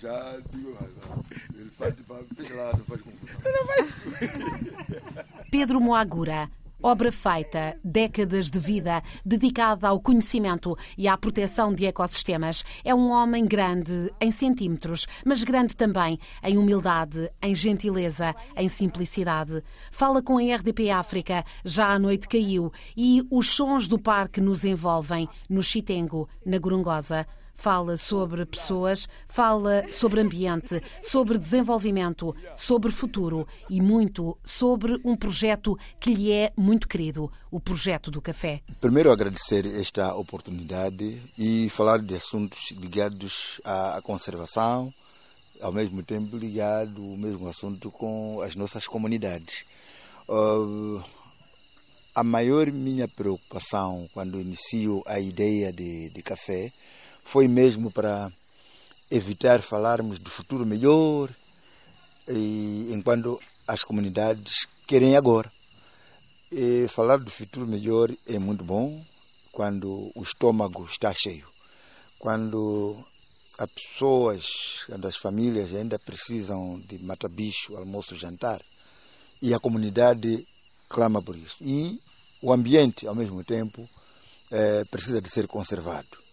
já digo, ele faz de lá, não faz confusão. Pedro Moagura. Obra feita, décadas de vida, dedicada ao conhecimento e à proteção de ecossistemas. É um homem grande em centímetros, mas grande também em humildade, em gentileza, em simplicidade. Fala com a RDP África, já a noite caiu e os sons do parque nos envolvem, no Chitengo, na Gorongosa fala sobre pessoas, fala sobre ambiente, sobre desenvolvimento, sobre futuro e muito sobre um projeto que lhe é muito querido, o projeto do café. Primeiro agradecer esta oportunidade e falar de assuntos ligados à conservação, ao mesmo tempo ligado o mesmo assunto com as nossas comunidades. Uh, a maior minha preocupação quando inicio a ideia de, de café foi mesmo para evitar falarmos do futuro melhor, e, enquanto as comunidades querem agora. E falar do futuro melhor é muito bom quando o estômago está cheio, quando as pessoas, quando as famílias ainda precisam de mata-bicho, almoço, jantar, e a comunidade clama por isso. E o ambiente, ao mesmo tempo, é, precisa de ser conservado.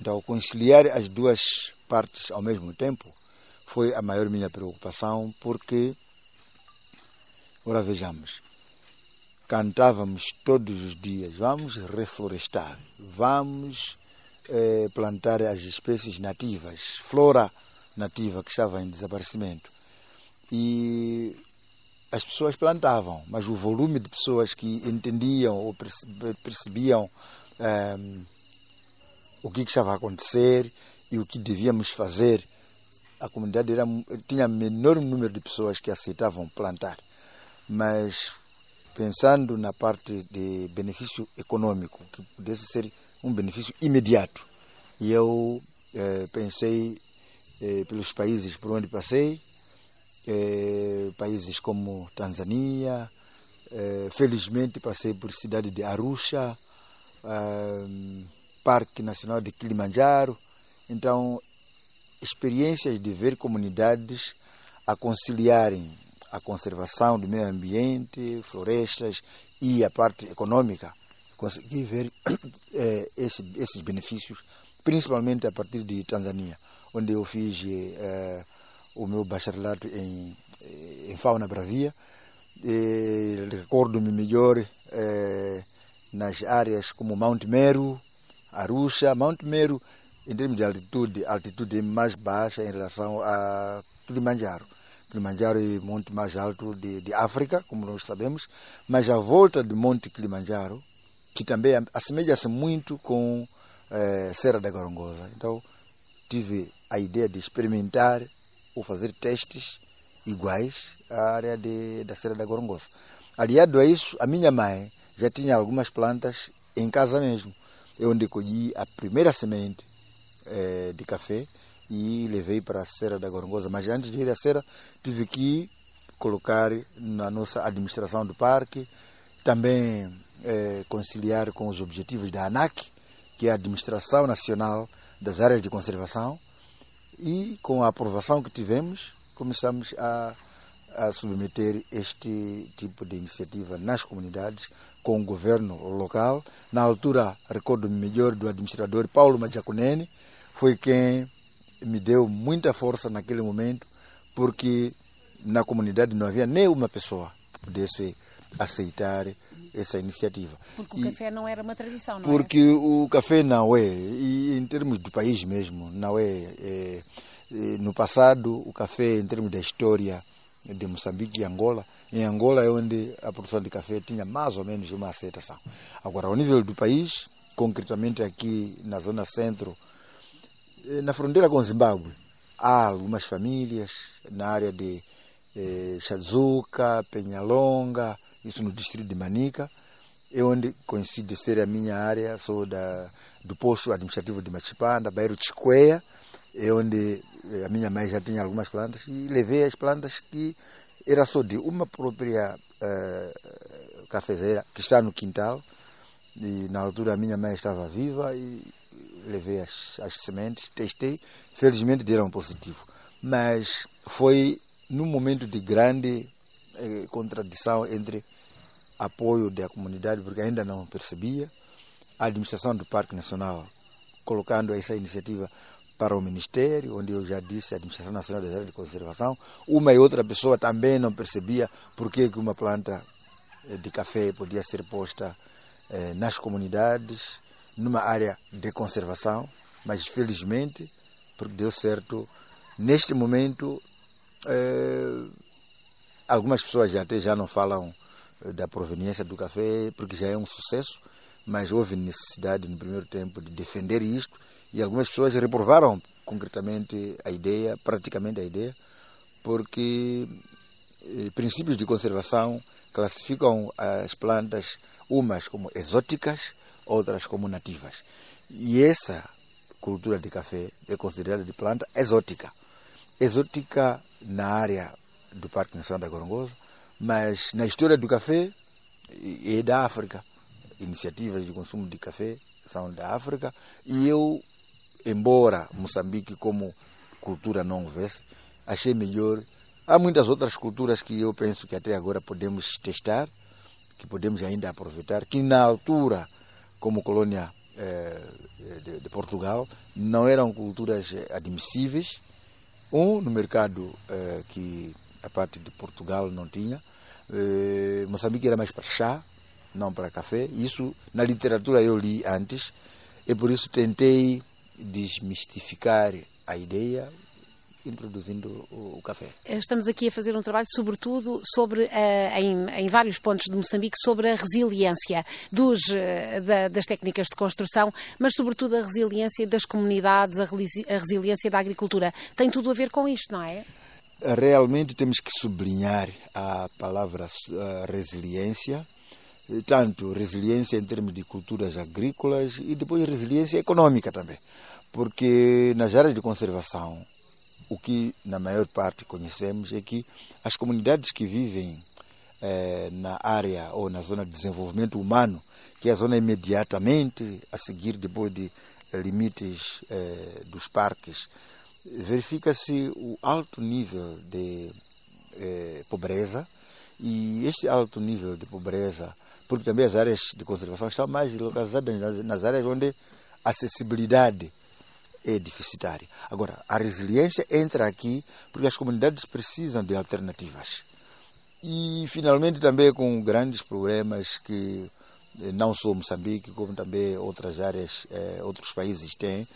Então, conciliar as duas partes ao mesmo tempo foi a maior minha preocupação, porque, ora vejamos, cantávamos todos os dias, vamos reflorestar, vamos eh, plantar as espécies nativas, flora nativa que estava em desaparecimento. E as pessoas plantavam, mas o volume de pessoas que entendiam ou percebiam eh, o que, estava a acontecer e o que devíamos fazer. A comunidade era, tinha menor número de pessoas que aceitavam plantar, mas pensando na parte de benefício econômico, que pudesse ser um benefício imediato, e eu eh, pensei eh, pelos países por onde passei, eh, países como Tanzânia, felizmente passei por cidade de Arusha, eh, Parque Nacional de Kilimanjaro. Então, experiências de ver comunidades a conciliarem a conservação do meio ambiente, florestas e a parte econômica, consegui ver eh, esse, esses benefícios, principalmente a partir de Tanzânia, onde eu fiz eh, o meu bacharelato em, eh, em fauna bravia. Recordo-me melhor nas áreas como Mount Meru, Arusha, Mount Meru, em termos de altitude, altitude mais baixa em relação a Kilimanjaro. Kilimanjaro é o monte mais alto de, de África, como nós sabemos, mas a volta do Monte Kilimanjaro, que também assemelha-se muito com eh, Serra da Gorongosa. Então, tive a ideia de experimentar ou fazer testes iguais à área de, da Serra da Gorongosa. Aliado a isso, a minha mãe já tinha algumas plantas em casa mesmo é onde colhi a primeira semente é, de café e levei para a Serra da Gorongosa. Mas antes de ir à Serra, tive que colocar na nossa administração do parque, também é, conciliar com os objetivos da ANAC, que é a Administração Nacional das Áreas de Conservação, e com a aprovação que tivemos, começamos a, a submeter este tipo de iniciativa nas comunidades, com o governo local. Na altura, recordo-me melhor do administrador Paulo Majacunene, foi quem me deu muita força naquele momento, porque na comunidade não havia nem uma pessoa que pudesse aceitar essa iniciativa. Porque o e, café não era uma tradição, não Porque é? o café não é, e em termos do país mesmo, não é, é, é. No passado, o café, em termos da história de Moçambique e Angola, em Angola é onde a produção de café tinha mais ou menos uma aceitação. Agora, ao nível do país, concretamente aqui na zona centro, eh, na fronteira com Zimbábue, há algumas famílias na área de eh, Chazuca, Penhalonga, isso no distrito de Manica, é onde coincide ser a minha área, sou da, do posto administrativo de Machipanda, bairro Chiqueia, é onde eh, a minha mãe já tinha algumas plantas e levei as plantas que era só de uma própria uh, cafezeira que está no quintal. E na altura a minha mãe estava viva e levei as, as sementes, testei, felizmente deram positivo. mas foi num momento de grande eh, contradição entre apoio da comunidade, porque ainda não percebia, a administração do Parque Nacional colocando essa iniciativa para o Ministério, onde eu já disse, a Administração Nacional das Áreas de Conservação. Uma e outra pessoa também não percebia por que uma planta eh, de café podia ser posta eh, nas comunidades, numa área de conservação, mas felizmente, porque deu certo, neste momento, eh, algumas pessoas já até já não falam da proveniência do café, porque já é um sucesso, mas houve necessidade no primeiro tempo de defender isto e algumas pessoas reprovaram concretamente a ideia, praticamente a ideia, porque eh, princípios de conservação classificam as plantas umas como exóticas, outras como nativas. E essa cultura de café é considerada de planta exótica. Exótica na área do Parque Nacional da Gorongosa, mas na história do café é da África. Iniciativas de consumo de café são da África e eu, embora Moçambique como cultura não houvesse, achei melhor. Há muitas outras culturas que eu penso que até agora podemos testar, que podemos ainda aproveitar, que na altura, como colônia eh, de, de, Portugal, não eram culturas admissíveis. Um, no mercado eh, que a parte de Portugal não tinha. Eh, Moçambique era mais para chá, não para café. Isso na literatura eu li antes e por isso tentei desmistificar a ideia introduzindo o, café. Estamos aqui a fazer um trabalho, sobretudo, sobre, uh, em, em, vários pontos de Moçambique, sobre a resiliência dos, uh, da, das técnicas de construção, mas, sobretudo, a resiliência das comunidades, a resiliência da agricultura. Tem tudo a ver com isto, não é? realmente temos que sublinhar a palavra resiliência, tanto resiliência em termos de culturas agrícolas e depois resiliência econômica também, porque nas áreas de conservação, o que na maior parte conhecemos é que as comunidades que vivem eh, na área ou na zona de desenvolvimento humano, que é a zona imediatamente a seguir depois de eh, limites eh, dos parques, verifica-se o alto nível de pobreza. E este alto nível de pobreza, porque também as áreas de conservação estão mais localizadas nas, áreas onde a acessibilidade é deficitária. Agora, a resiliência entra aqui porque as comunidades precisam de alternativas. E, finalmente, também com grandes problemas que eh, não só Moçambique, como também outras áreas, eh, outros países têm,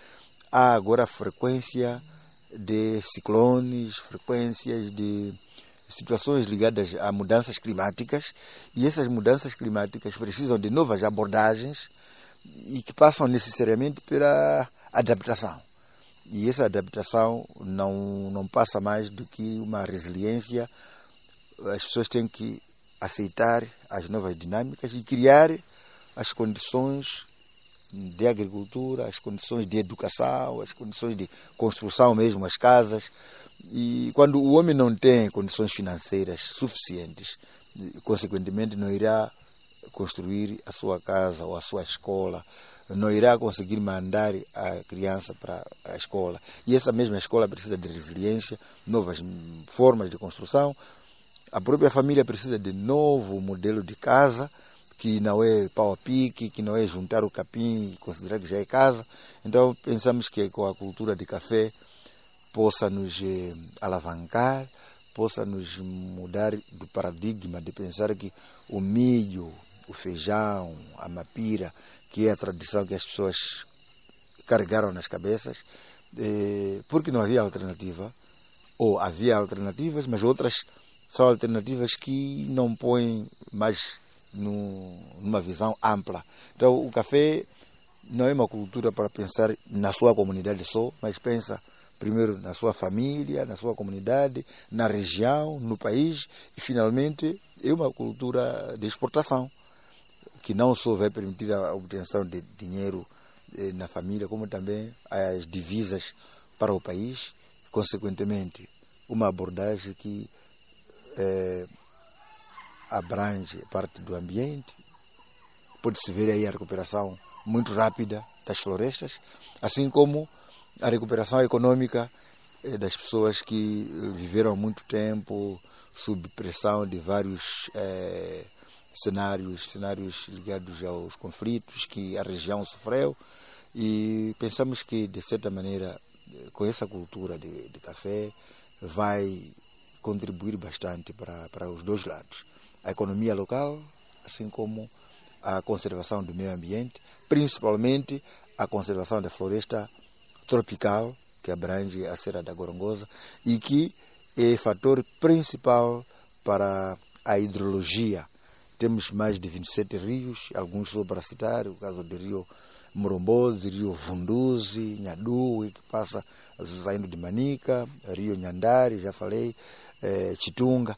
há agora frequência de ciclones, frequências de situações ligadas a mudanças climáticas e essas mudanças climáticas precisam de novas abordagens e que passam necessariamente pela adaptação. E essa adaptação não, não passa mais do que uma resiliência. As pessoas têm que aceitar as novas dinâmicas e criar as condições de agricultura, as condições de educação, as condições de construção mesmo, as casas. E quando o homem não tem condições financeiras suficientes, consequentemente não irá construir a sua casa ou a sua escola, não irá conseguir mandar a criança para a escola. E essa mesma escola precisa de resiliência, novas formas de construção. A própria família precisa de novo modelo de casa que não é pau a pique, que não é juntar o capim e considerar que já é casa. Então pensamos que com a cultura de café possa nos eh, alavancar, possa nos mudar do paradigma de pensar que o milho, o feijão, a mapira, que é a tradição que as pessoas carregaram nas cabeças, eh, porque não havia alternativa, ou havia alternativas, mas outras são alternativas que não põem mais numa visão ampla. Então, o café não é uma cultura para pensar na sua comunidade só, mas pensa primeiro na sua família, na sua comunidade, na região, no país e, finalmente, é uma cultura de exportação, que não só vai permitir a obtenção de dinheiro eh, na família, como também as divisas para o país, consequentemente, uma abordagem que eh, abrange parte do ambiente. Pode-se ver aí a recuperação muito rápida das florestas, assim como a recuperação econômica é das pessoas que viveram muito tempo sob pressão de vários é, cenários, cenários ligados aos conflitos que a região sofreu e pensamos que, de certa maneira, com essa cultura de, de café, vai contribuir bastante para, para os dois lados. A economia local, assim como a conservação do meio ambiente, principalmente a conservação da floresta tropical, que abrange a Serra da Gorongosa e que é fator principal para a hidrologia. Temos mais de 27 rios, alguns só para citar, o caso do rio Moromboze, rio Vunduzi, Nhadu, que passa saindo de Manica, rio Nhandari, já falei, eh, Chitunga.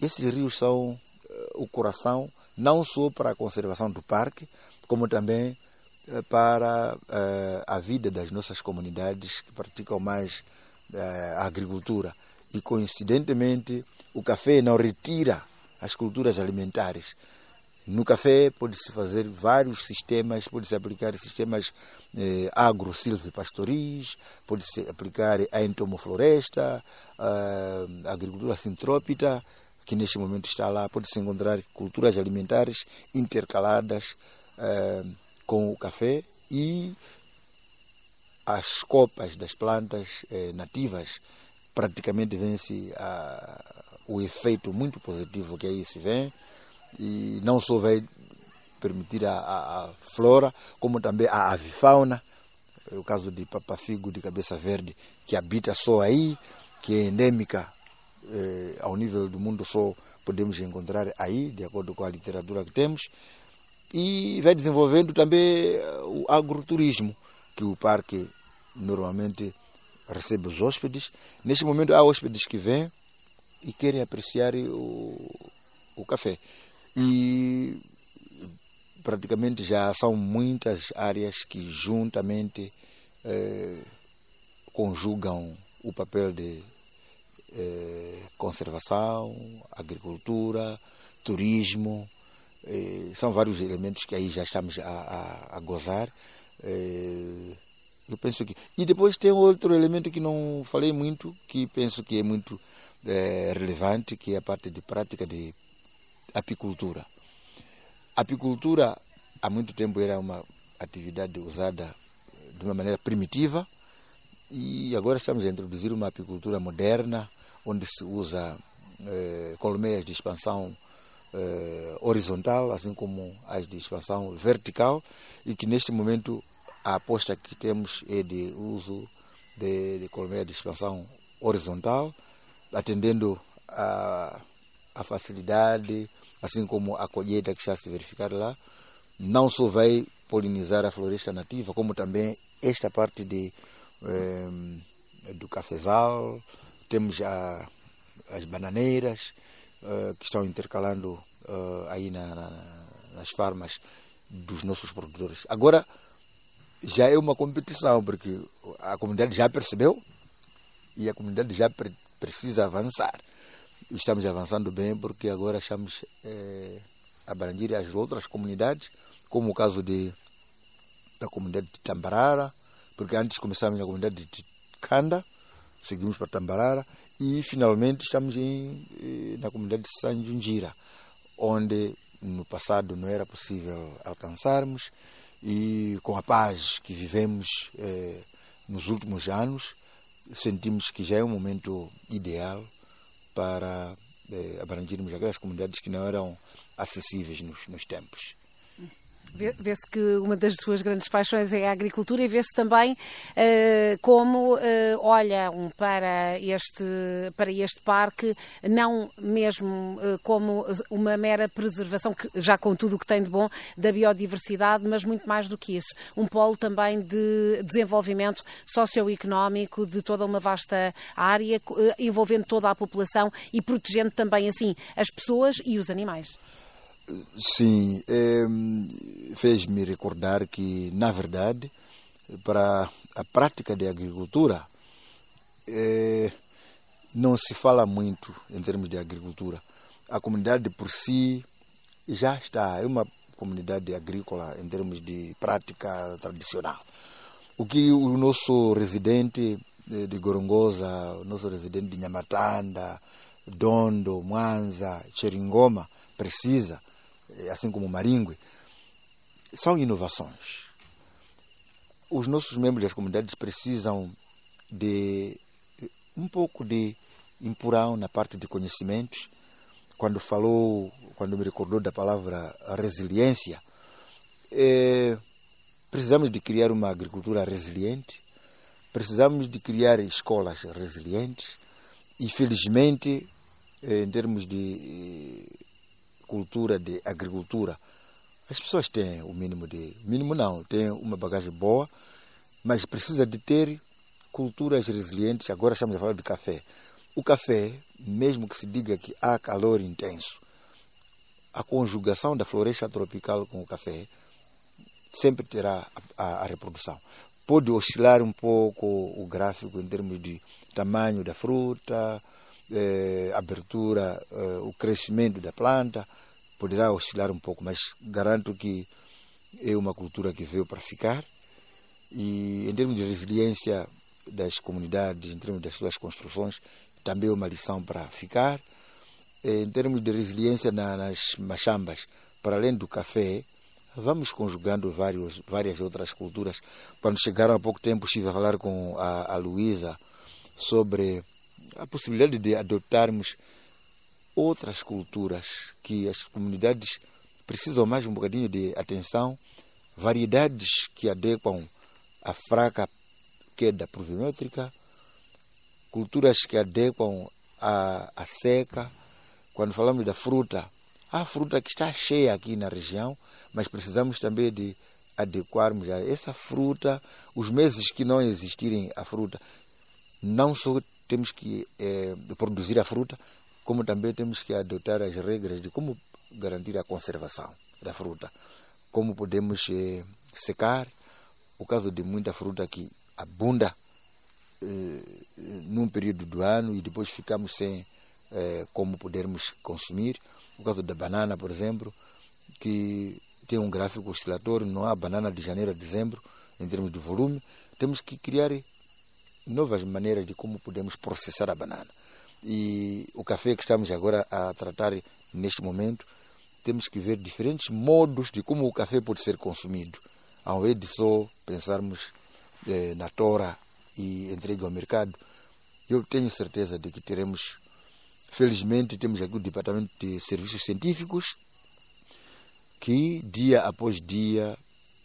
Esses rios são eh, o coração, não só para a conservação do parque, como também para eh, a vida das nossas comunidades que praticam mais eh, a agricultura. E, coincidentemente, o café não retira as culturas alimentares. No café pode-se fazer vários sistemas, pode-se aplicar sistemas eh, agro-silvipastoris, pode-se aplicar a entomofloresta, a agricultura sintrópita, que neste momento está lá, pode-se encontrar culturas alimentares intercaladas eh, com o café e as copas das plantas eh, nativas praticamente vence o efeito muito positivo que aí se vê. E não só vai permitir a, a, a flora, como também a avifauna, é o caso de papafigo de cabeça verde, que habita só aí, que é endêmica eh, ao nível do mundo, só podemos encontrar aí, de acordo com a literatura que temos, e vai desenvolvendo também o agroturismo, que o parque normalmente recebe os hóspedes. Neste momento há hóspedes que vêm e querem apreciar o, o café. E praticamente já são muitas áreas que juntamente eh, conjugam o papel de eh, conservação, agricultura, turismo. Eh, são vários elementos que aí já estamos a, a, a gozar. eu penso que. E depois tem outro elemento que não falei muito, que penso que é muito relevante, que é a parte de prática de apicultura. A apicultura há muito tempo era uma atividade usada de uma maneira primitiva e agora estamos a introduzir uma apicultura moderna onde se usa eh, colmeias de expansão eh, horizontal, assim como as de expansão vertical e que neste momento a aposta que temos é de uso de, de colmeias de expansão horizontal, atendendo a, a facilidade assim como a colheita que já se verificar lá, não só vai polinizar a floresta nativa, como também esta parte de, eh, do cafezal, temos a, as bananeiras eh, que estão intercalando eh, aí na, na, nas farmas dos nossos produtores. Agora já é uma competição, porque a comunidade já percebeu e a comunidade já pre precisa avançar estamos avançando bem porque agora estamos é, abranger as outras comunidades, como o caso de, da comunidade de Tambarara, porque antes começamos na comunidade de Kanda, seguimos para Tambarara e finalmente estamos em, eh, na comunidade de Sanjunjira, onde no passado não era possível alcançarmos e com a paz que vivemos eh, nos últimos anos, sentimos que já é um momento ideal para eh, abrangermos aquelas comunidades que não eram acessíveis nos, nos tempos. Vê-se que uma das suas grandes paixões é a agricultura e vê-se também uh, como uh, olham para este, para este parque, não mesmo uh, como uma mera preservação, que, já com tudo o que tem de bom, da biodiversidade, mas muito mais do que isso. Um polo também de desenvolvimento socioeconómico de toda uma vasta área, envolvendo toda a população e protegendo também, assim, as pessoas e os animais. Sim, é, fez-me recordar que, na verdade, para a prática de agricultura, é, não se fala muito em termos de agricultura. A comunidade por si já está, é uma comunidade agrícola em termos de prática tradicional. O que o nosso residente de, de Gorongosa, o nosso residente de Nhamatanda, Dondo, Mwanza, Xeringoma, precisa, assim como Maringue, são inovações. Os nossos membros das comunidades precisam de um pouco de empurrão na parte de conhecimentos. Quando falou, quando me recordou da palavra resiliência, é, precisamos de criar uma agricultura resiliente, precisamos de criar escolas resilientes e, felizmente, em termos de cultura, de agricultura, as pessoas têm o mínimo de. mínimo não, têm uma bagagem boa, mas precisa de ter culturas resilientes. Agora estamos a falar de café. O café, mesmo que se diga que há calor intenso, a conjugação da floresta tropical com o café sempre terá a, a, a reprodução. Pode oscilar um pouco o gráfico em termos de tamanho da fruta, eh, abertura, eh, o crescimento da planta, poderá oscilar um pouco, mas garanto que é uma cultura que veio para ficar. E em termos de resiliência das comunidades, em termos das suas construções, também é uma lição para ficar. Em termos de resiliência nas machambas, para além do café, vamos conjugando vários, várias outras culturas. Quando chegaram há pouco tempo, estive a falar com a, a Luísa sobre a possibilidade de adotarmos outras culturas que as comunidades precisam mais um bocadinho de atenção, variedades que adequam a fraca queda pluviométrica, culturas que adequam a seca. Quando falamos da fruta, há fruta que está cheia aqui na região, mas precisamos também de adequarmos a essa fruta, os meses que não existirem a fruta, não só temos que eh, produzir a fruta, como também temos que adotar as regras de como garantir a conservação da fruta, como podemos eh, secar, o caso de muita fruta que abunda eh, num período do ano e depois ficamos sem como podermos consumir, o caso da banana, por exemplo, que tem um gráfico oscilatório, não há banana de janeiro a dezembro, em termos de volume, temos que criar novas maneiras de como podemos processar a banana. E o café que estamos agora a tratar neste momento, temos que ver diferentes modos de como o café pode ser consumido, ao invés de só pensarmos eh, na tora e entrega ao mercado. Eu tenho certeza de que teremos, felizmente, temos aqui o Departamento de Serviços Científicos, que dia após dia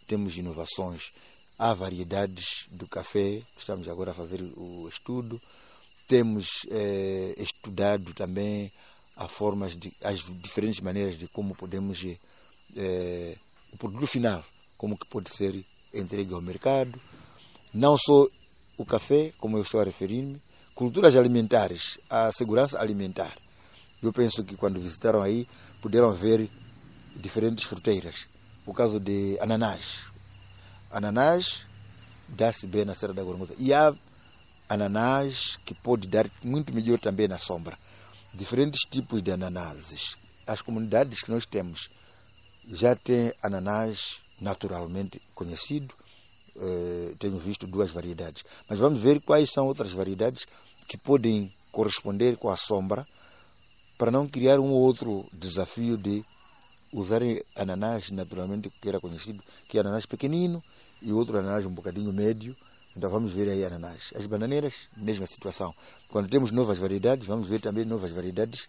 temos inovações. Há variedades do café, estamos agora a fazer o estudo. Temos eh, estudado também as formas de, as diferentes maneiras de como podemos eh, o produto final, como que pode ser entregue ao mercado. Não só o café, como eu estou a referir-me, culturas alimentares, a segurança alimentar. Eu penso que quando visitaram aí, puderam ver diferentes fruteiras. O caso de ananás. Ananás dá-se bem na Serra da Gorongosa. E há ananás que pode dar muito melhor também na sombra. Diferentes tipos de ananases. As comunidades que nós temos já têm ananás naturalmente conhecido. Uh, tenho visto duas variedades. Mas vamos ver quais são outras variedades que podem corresponder com a sombra para não criar um outro desafio de usarem ananás naturalmente que era conhecido, que é ananás pequenino e outro ananás um bocadinho médio. Então vamos ver aí ananás. As bananeiras, mesma situação. Quando temos novas variedades, vamos ver também novas variedades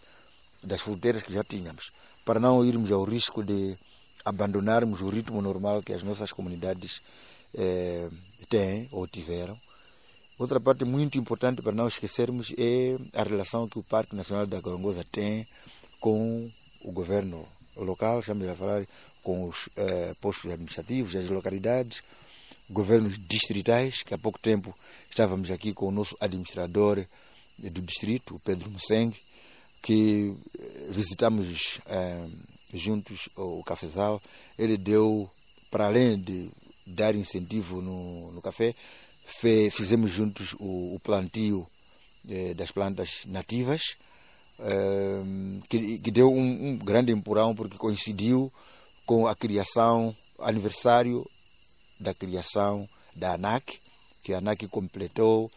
das fruteiras que já tínhamos, para não irmos ao risco de abandonarmos o ritmo normal que as nossas comunidades eh, têm ou tiveram. Outra parte muito importante para não esquecermos é a relação que o Parque Nacional da Gorongosa tem com o governo local, estamos a falar com os eh, postos administrativos, as localidades, governos distritais, que há pouco tempo estávamos aqui com o nosso administrador do distrito, Pedro Musseng, que visitamos eh, juntos o cafezal. Ele deu, para além de dar incentivo no, no café, fe, fizemos juntos o, o plantio eh, das plantas nativas, que, que, deu um, um, grande empurrão porque coincidiu com a criação, aniversário da criação da ANAC, que a ANAC completou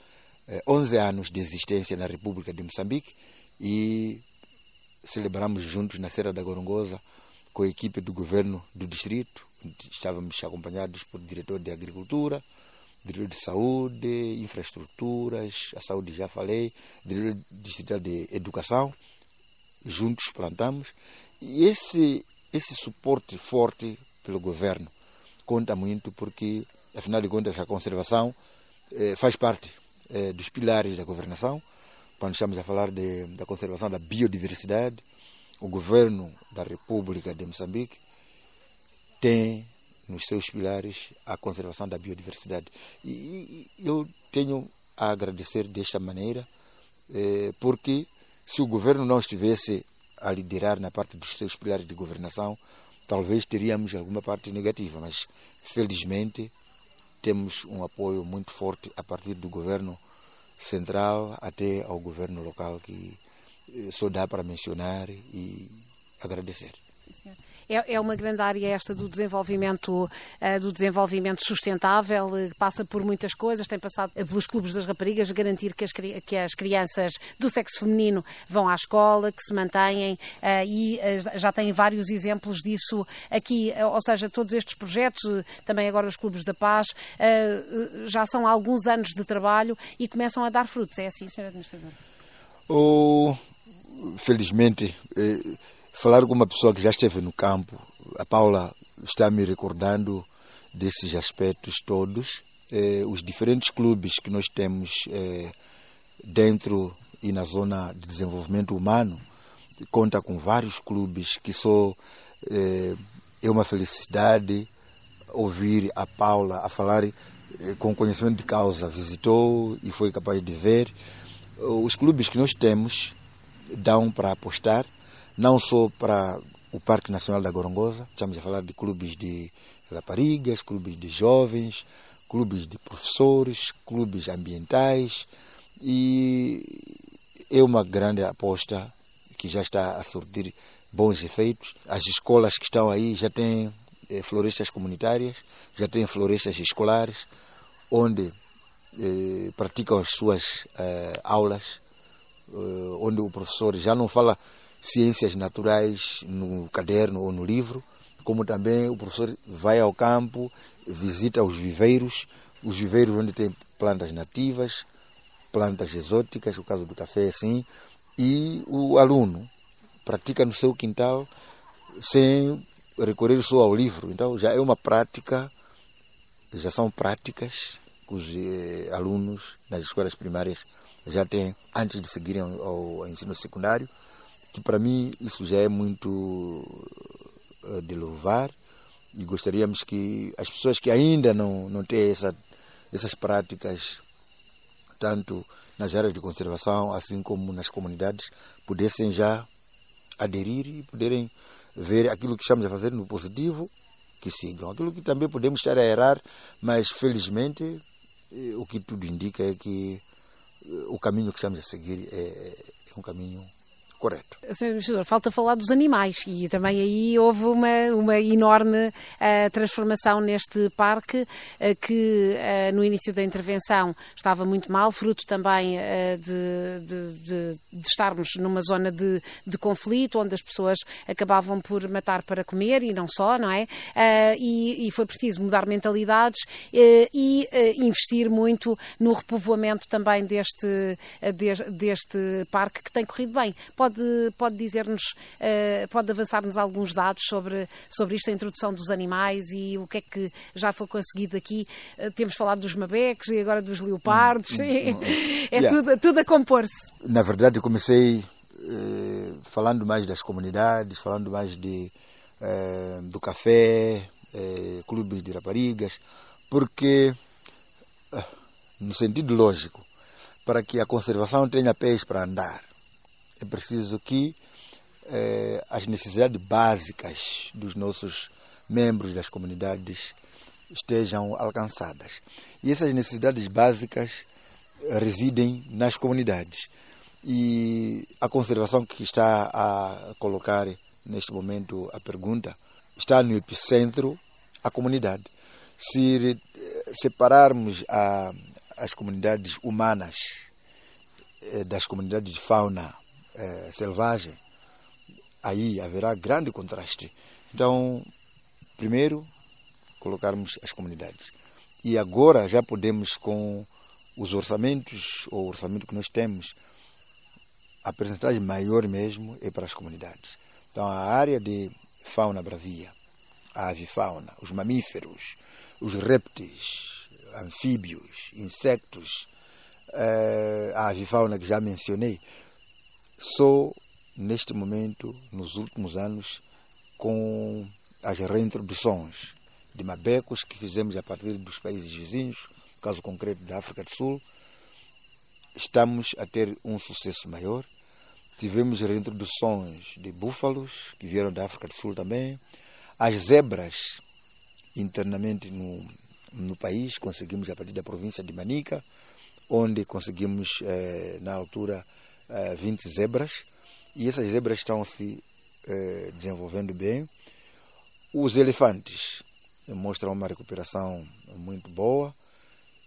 11 anos de existência na República de Moçambique e celebramos juntos na Serra da Gorongosa com a equipe do governo do distrito. Estávamos acompanhados por diretor de Agricultura, diretor de Saúde, Infraestruturas, a Saúde já falei, diretor distrital de Educação. Juntos plantamos. E esse, esse suporte forte pelo governo conta muito porque, afinal de contas, a conservação eh, faz parte eh, dos pilares da governação. Quando estamos a falar de, da conservação da biodiversidade, o governo da República de Moçambique tem nos seus pilares a conservação da biodiversidade. E, e eu tenho a agradecer desta maneira, eh, porque se o governo não estivesse a liderar na parte dos seus pilares de governação, talvez teríamos alguma parte negativa, mas felizmente temos um apoio muito forte a partir do governo central até ao governo local que só dá para mencionar e agradecer. É, é uma grande área esta do desenvolvimento, uh, do desenvolvimento sustentável, uh, passa por muitas coisas, tem passado pelos clubes das raparigas, garantir que as, que as crianças do sexo feminino vão à escola, que se mantêm uh, e já tem vários exemplos disso aqui, ou seja, todos estes projetos, também agora os clubes da paz, já são alguns anos de trabalho e começam a dar frutos. É assim, Sr. Administrador? Oh, felizmente, eh, falar com uma pessoa que já esteve no campo, a Paula está me recordando desses aspectos todos. Eh, os diferentes clubes que nós temos eh, dentro e na zona de desenvolvimento humano conta com vários clubes que só eh, é uma felicidade ouvir a Paula a falar eh, com conhecimento de causa. Visitou e foi capaz de ver. Os clubes que nós temos dão para apostar não só para o Parque Nacional da Gorongosa, estamos a falar de clubes de raparigas, clubes de jovens, clubes de professores, clubes ambientais e é uma grande aposta que já está a surtir bons efeitos. As escolas que estão aí já têm eh, florestas comunitárias, já têm florestas escolares, onde eh, praticam as suas eh, aulas, eh, onde o professor já não fala ciências naturais no caderno ou no livro, como também o professor vai ao campo, visita os viveiros, os viveiros onde tem plantas nativas, plantas exóticas, o caso do café assim, e o aluno pratica no seu quintal sem recorrer só ao livro. Então já é uma prática, já são práticas que os eh, alunos nas escolas primárias já têm antes de seguirem ao, ao ensino secundário que para mim isso já é muito uh, de louvar e gostaríamos que as pessoas que ainda não, não têm essa, essas práticas, tanto nas áreas de conservação, assim como nas comunidades, pudessem já aderir e poderem ver aquilo que estamos a fazer no positivo, que sigam. Aquilo que também podemos estar a errar, mas felizmente eh, o que tudo indica é que eh, o caminho que estamos a seguir é, é um caminho correto. Sr. Administrador, falta falar dos animais e também aí houve uma, uma enorme uh, transformação neste parque uh, que uh, no início da intervenção estava muito mal, fruto também de, de, de, de, estarmos numa zona de, de, conflito onde as pessoas acabavam por matar para comer e não só, não é? E, e, foi preciso mudar mentalidades e investir muito no repovoamento também deste, deste parque que tem corrido bem. Pode pode, pode dizer-nos, uh, pode avançar-nos alguns dados sobre, sobre isto, a introdução dos animais e o que é que já foi conseguido aqui? Uh, temos falado dos mabeques e agora dos leopardos. Hum, hum, hum. é yeah. tudo, tudo a compor-se. Na verdade, eu comecei uh, falando mais das comunidades, falando mais de, do café, clubes de raparigas, porque, no sentido lógico, para que a conservação tenha pés para andar, é preciso que eh, as necessidades básicas dos nossos membros das comunidades estejam alcançadas. E essas necessidades básicas residem nas comunidades. E a conservação que está a colocar neste momento a pergunta está no epicentro a comunidade. Se separarmos a, as comunidades humanas eh, das comunidades de fauna eh, selvagem, aí haverá grande contraste. Então, primeiro, colocarmos as comunidades. E agora já podemos, com os orçamentos, ou o orçamento que nós temos, a percentagem maior mesmo é para as comunidades. Então, a área de fauna bravia, a avifauna, os mamíferos, os répteis, anfíbios, insectos, eh, a avifauna que já mencionei, só neste momento, nos últimos anos, com as reintroduções de mabecos que fizemos a partir dos países vizinhos, no caso concreto da África do Sul, estamos a ter um sucesso maior. Tivemos reintroduções de búfalos, que vieram da África do Sul também. As zebras, internamente no, no país, conseguimos a partir da província de Manica, onde conseguimos, eh, na altura, eh, 20 zebras. E essas zebras estão se eh, desenvolvendo bem. Os elefantes mostram uma recuperação muito boa.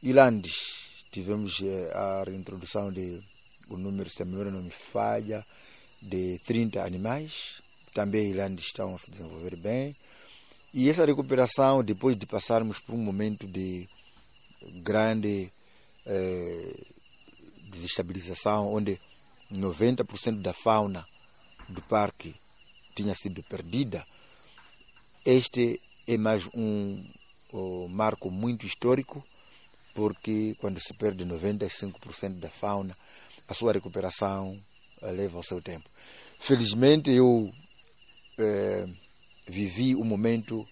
Ilandes, tivemos eh, a reintrodução de o número, se a memória não me falha, de 30 animais. Também Ilandes estão a se desenvolver bem. E essa recuperação, depois de passarmos por um momento de grande eh, desestabilização, onde 90% da fauna do parque tinha sido perdida, este é mais um, um marco muito histórico, porque quando se perde 95% da fauna, a sua recuperação leva o seu tempo. Felizmente, eu eh, vivi o um momento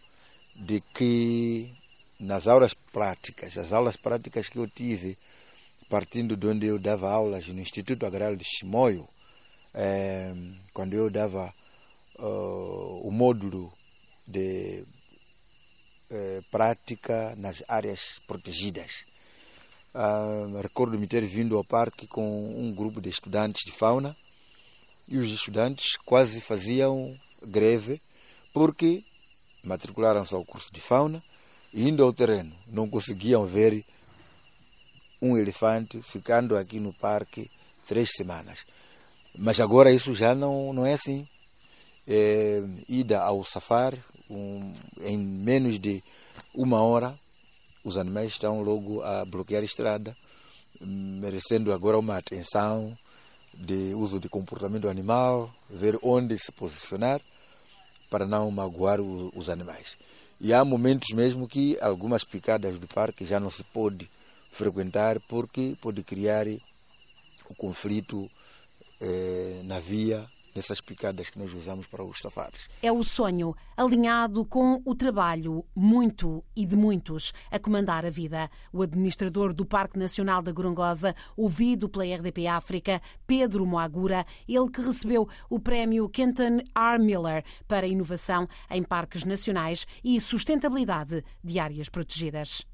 de que nas aulas práticas, as aulas práticas que eu tive, partindo de onde eu dava aulas no Instituto Agrário de Chimoio, eh, quando eu dava uh, o módulo de eh, prática nas áreas protegidas. Uh, Recordo-me ter vindo ao parque com um grupo de estudantes de fauna e os estudantes quase faziam greve porque matricularam-se ao curso de fauna e indo ao terreno não conseguiam ver um elefante ficando aqui no parque três semanas. Mas agora isso já não, não é assim. É, ida ao safari, um, em menos de uma hora, os animais estão logo a bloquear a estrada, merecendo agora uma atenção de uso de comportamento animal, ver onde se posicionar para não magoar o, os animais. E há momentos mesmo que algumas picadas do parque já não se pode frequentar porque pode criar o conflito eh, na via nessas picadas que nós usamos para os safaris. É o sonho alinhado com o trabalho, muito e de muitos, a comandar a vida. O administrador do Parque Nacional da Gorongosa, ouvido pela RDP África, Pedro Moagura, ele que recebeu o prémio Kenton R. Miller para inovação em parques nacionais e sustentabilidade de áreas protegidas.